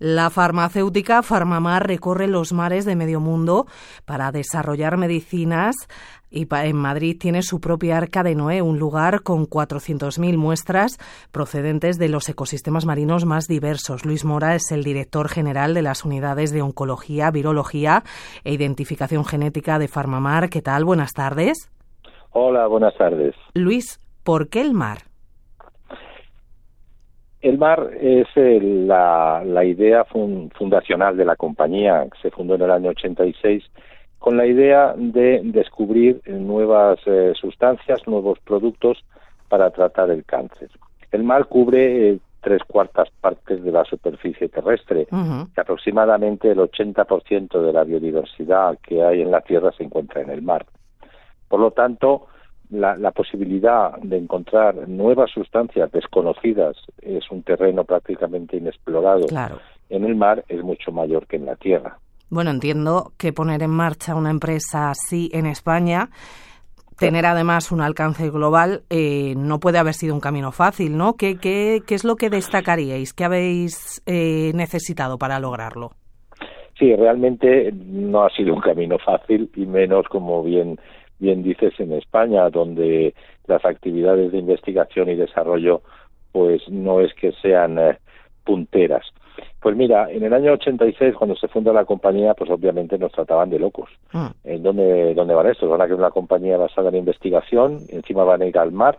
La farmacéutica Farmamar recorre los mares de medio mundo para desarrollar medicinas y en Madrid tiene su propia Arca de Noé, un lugar con 400.000 muestras procedentes de los ecosistemas marinos más diversos. Luis Mora es el director general de las unidades de oncología, virología e identificación genética de Farmamar. ¿Qué tal? Buenas tardes. Hola, buenas tardes. Luis, ¿por qué el mar? El mar es la, idea fundacional de la compañía, que se fundó en el año 86, con la idea de descubrir nuevas eh, sustancias, nuevos productos para tratar el cáncer. El mar cubre eh, tres cuartas partes de la superficie terrestre, y aproximadamente el 80% de la biodiversidad que hay en la Tierra se encuentra en el mar. Por lo tanto, la, posibilidad de encontrar nuevas sustancias desconocidas es un terreno prácticamente inexplorado en el mar es mucho mayor que en la tierra. Bueno, entiendo que poner en marcha una empresa así en España, tener además un alcance global, eh, no puede haber sido un camino fácil, ¿no? ¿Qué, qué, qué es lo que destacaríais? ¿Qué habéis eh, necesitado para lograrlo? Sí, realmente no ha sido un camino fácil y menos, como bien bien dices, en España, donde las actividades de investigación y desarrollo pues no es que sean eh, punteras. Pues mira, en el año 86, cuando se funda la compañía, pues obviamente nos trataban de locos. Ah. ¿En dónde, dónde van estos? Van a que una compañía basada en investigación, encima van a ir al mar,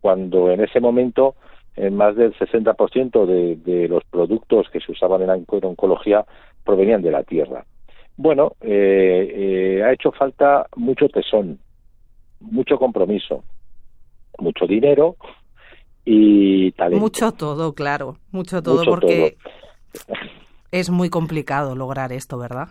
cuando en ese momento en más del 60% de, de los productos que se usaban en oncología provenían de la tierra. Bueno, eh, eh, ha hecho falta mucho tesón, mucho compromiso, mucho dinero y talento. Mucho todo, claro, mucho todo porque es muy complicado lograr esto, ¿verdad?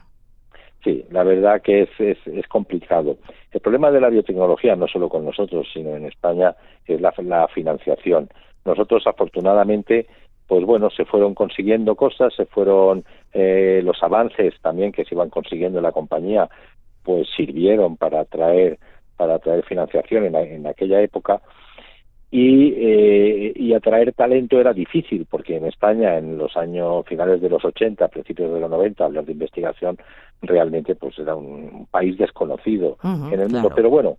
Sí, la verdad que es, es, es, complicado. El problema de la biotecnología, no solo con nosotros, sino en España, es la, la financiación. Nosotros, afortunadamente, pues bueno, se fueron consiguiendo cosas, se fueron eh, los avances también que se iban consiguiendo en la compañía, pues sirvieron para atraer para atraer financiación en, en aquella época. Y, eh, y atraer talento era difícil porque en España en los años finales de los 80, principios de los 90, hablar de investigación realmente pues era un país desconocido en el mundo, pero bueno,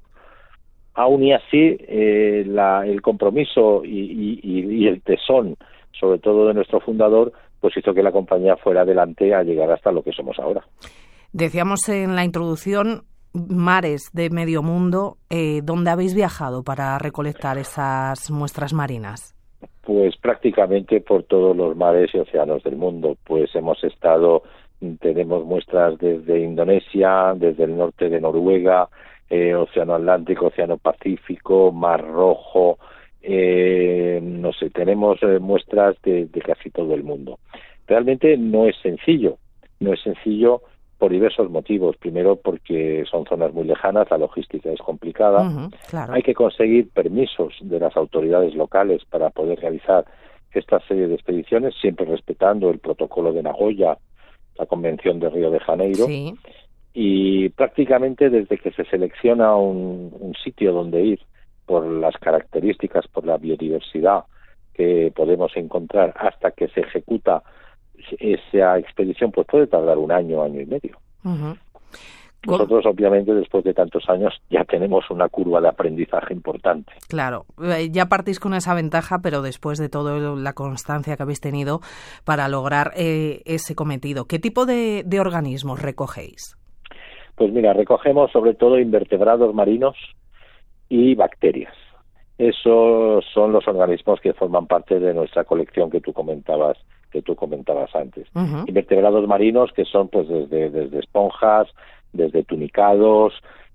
aún y así eh, la, el compromiso y, y, y el tesón sobre todo de nuestro fundador, pues hizo que la compañía fuera adelante a llegar hasta lo que somos ahora. Decíamos en la introducción mares de medio mundo. Eh, ¿Dónde habéis viajado para recolectar esas muestras marinas? Pues prácticamente por todos los mares y océanos del mundo. Pues hemos estado, tenemos muestras desde Indonesia, desde el norte de Noruega, eh, Océano Atlántico, Océano Pacífico, Mar Rojo, eh, tenemos eh, muestras de, casi todo el mundo. Realmente no es sencillo, no es sencillo por diversos motivos. Primero, porque son zonas muy lejanas, la logística es complicada. Hay que conseguir permisos de las autoridades locales para poder realizar esta serie de expediciones, siempre respetando el protocolo de Nagoya, la Convención de Río de Janeiro. Y prácticamente desde que se selecciona un sitio donde ir por las características, por la biodiversidad que podemos encontrar hasta que se ejecuta esa expedición, pues puede tardar un año, año y medio. Nosotros, obviamente, después de tantos años, ya tenemos una curva de aprendizaje importante. Claro, eh, ya partís con esa ventaja, pero después de toda la constancia que habéis tenido para lograr eh, ese cometido, ¿qué tipo de organismos recogéis? Pues mira, recogemos sobre todo invertebrados marinos, y bacterias. Esos son los organismos que forman parte de nuestra colección que tú comentabas que tú comentabas antes. Invertebrados marinos que son pues desde, desde esponjas, desde tunicados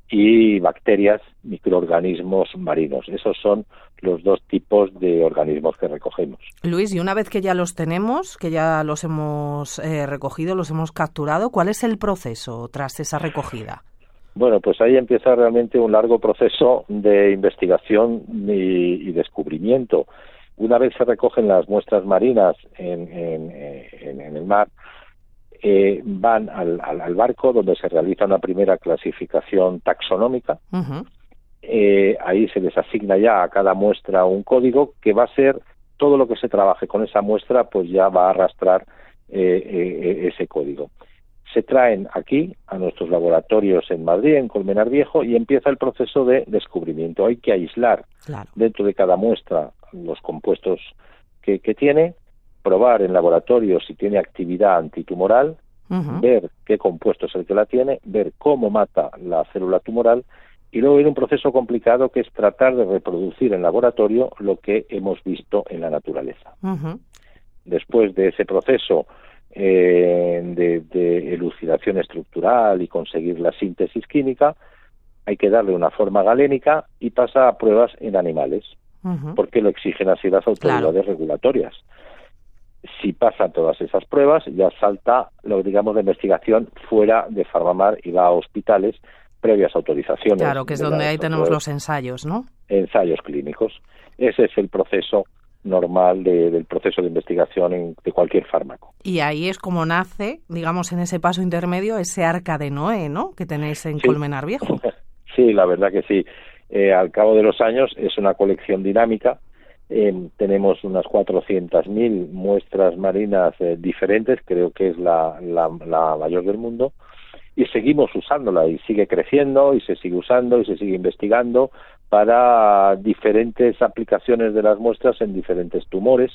y bacterias, microorganismos marinos. Esos son los dos tipos de organismos que recogemos. Luis, y una vez que ya los tenemos, que ya los hemos eh, recogido, los hemos capturado, ¿cuál es el proceso tras esa recogida? Bueno, pues ahí empieza realmente un largo proceso de investigación y, descubrimiento. Una vez se recogen las muestras marinas en, el mar, eh, van al, barco donde se realiza una primera clasificación taxonómica. Eh, ahí se les asigna ya a cada muestra un código que va a ser todo lo que se trabaje con esa muestra, pues ya va a arrastrar ese código se traen aquí a nuestros laboratorios en Madrid, en Colmenar Viejo, y empieza el proceso de descubrimiento. Hay que aislar dentro de cada muestra los compuestos que, tiene, probar en laboratorio si tiene actividad antitumoral, ver qué compuesto es el que la tiene, ver cómo mata la célula tumoral y luego viene un proceso complicado que es tratar de reproducir en laboratorio lo que hemos visto en la naturaleza. Después de ese proceso eh, de, elucidación estructural y conseguir la síntesis química, hay que darle una forma galénica y pasa a pruebas en animales, porque lo exigen así las autoridades regulatorias. Si pasan todas esas pruebas, ya salta, lo digamos, de investigación fuera de Farmamar y va a hospitales previas autorizaciones. Claro, que es donde ahí tenemos los ensayos, ¿no? Ensayos clínicos. Ese es el proceso normal del proceso de investigación de cualquier fármaco. Y ahí es como nace, digamos, en ese paso intermedio, ese arca de Noé, ¿no? Que tenéis en Colmenar Viejo. sí, la verdad que sí. Eh, al cabo de los años es una colección dinámica. Eh, tenemos unas 400.000 muestras marinas eh, diferentes, creo que es la, la, la mayor del mundo y seguimos usándola y sigue creciendo y se sigue usando y se sigue investigando para diferentes aplicaciones de las muestras en diferentes tumores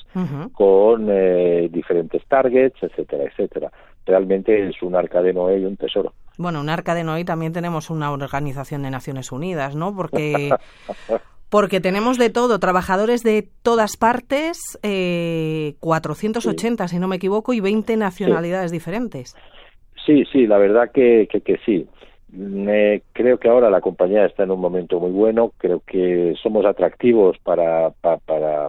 con eh, diferentes targets, etcétera, etcétera. Realmente es un arca de Noé y un tesoro. Bueno, un arca de Noé también tenemos una organización de Naciones Unidas, ¿no? Porque porque tenemos de todo, trabajadores de todas partes, eh, 480 si no me equivoco, y 20 nacionalidades diferentes. Sí, sí, la verdad que, que, sí. Creo que ahora la compañía está en un momento muy bueno, creo que somos atractivos para, para,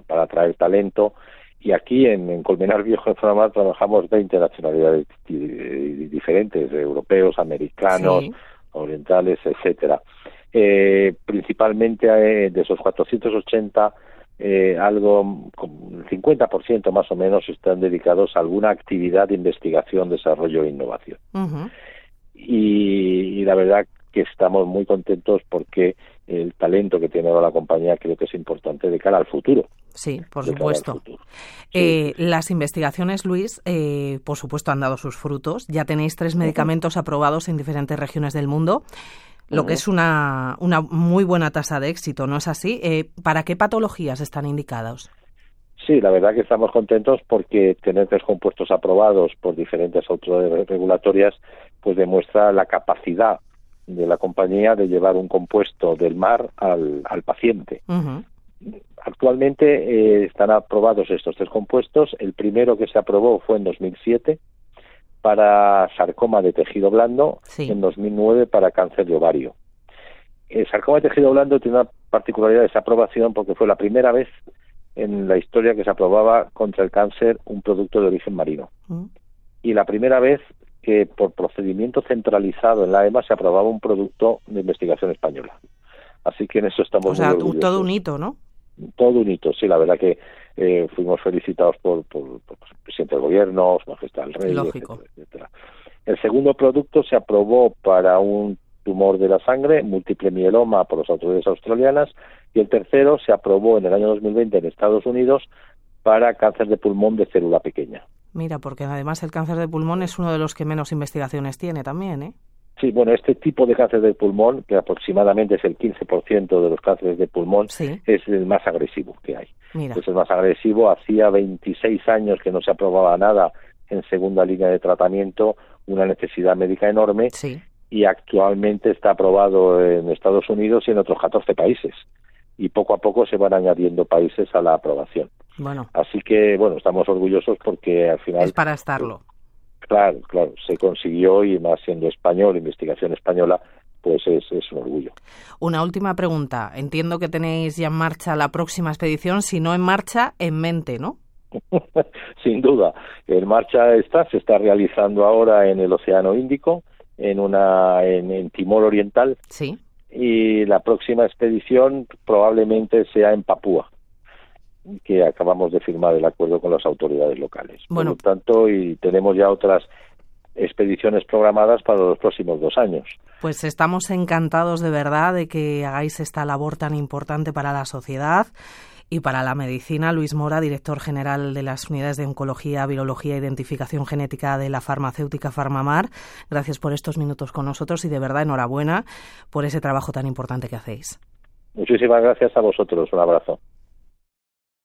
para, atraer talento y aquí en, Colmenar Viejo de Framar trabajamos 20 nacionalidades diferentes, europeos, americanos, orientales, etcétera. Eh, principalmente eh, de esos 480 eh, algo, el 50% más o menos están dedicados a alguna actividad de investigación, desarrollo e innovación. Y, la verdad que estamos muy contentos porque el talento que tiene ahora la compañía creo que es importante de cara al futuro. Sí, por supuesto. Eh, las investigaciones, Luis, eh, por supuesto han dado sus frutos. Ya tenéis tres medicamentos aprobados en diferentes regiones del mundo lo que es una, una muy buena tasa de éxito, ¿no es así? Eh, ¿Para qué patologías están indicados? Sí, la verdad que estamos contentos porque tener tres compuestos aprobados por diferentes autoridades regulatorias pues demuestra la capacidad de la compañía de llevar un compuesto del mar al, al paciente. Actualmente eh, están aprobados estos tres compuestos. El primero que se aprobó fue en 2007 para sarcoma de tejido blando, en 2009 para cáncer de ovario. El sarcoma de tejido blando tiene una particularidad de esa aprobación porque fue la primera vez en la historia que se aprobaba contra el cáncer un producto de origen marino. Mm. Y la primera vez que por procedimiento centralizado en la EMA se aprobaba un producto de investigación española. Así que en eso estamos o sea, todo un hito, ¿no? Todo un hito, sí, la verdad que eh, fuimos felicitados por, por, el presidente del gobierno, su majestad el rey, Lógico. Etcétera, El segundo producto se aprobó para un tumor de la sangre, múltiple mieloma por las autoridades australianas, y el tercero se aprobó en el año 2020 en Estados Unidos para cáncer de pulmón de célula pequeña. Mira, porque además el cáncer de pulmón es uno de los que menos investigaciones tiene también, ¿eh? Sí, bueno, este tipo de cáncer de pulmón, que aproximadamente es el 15% de los cánceres de pulmón, es el más agresivo que hay. Es el más agresivo. Hacía 26 años que no se aprobaba nada en segunda línea de tratamiento, una necesidad médica enorme. Y actualmente está aprobado en Estados Unidos y en otros 14 países. Y poco a poco se van añadiendo países a la aprobación. Bueno. Así que, bueno, estamos orgullosos porque al final. Es para estarlo Claro, claro, se consiguió y más siendo español, investigación española, pues es, es, un orgullo. Una última pregunta. Entiendo que tenéis ya en marcha la próxima expedición, si no en marcha, en mente, ¿no? Sin duda. En marcha está, se está realizando ahora en el Océano Índico, en, una, en, en Timor Oriental. Sí. Y la próxima expedición probablemente sea en Papúa que acabamos de firmar el acuerdo con las autoridades locales. Bueno. Por lo tanto, y tenemos ya otras expediciones programadas para los próximos dos años. Pues estamos encantados de verdad de que hagáis esta labor tan importante para la sociedad y para la medicina, Luis Mora, director general de las unidades de oncología, virología e identificación genética de la farmacéutica Farmamar. Gracias por estos minutos con nosotros y de verdad enhorabuena por ese trabajo tan importante que hacéis. Muchísimas gracias a vosotros. Un abrazo.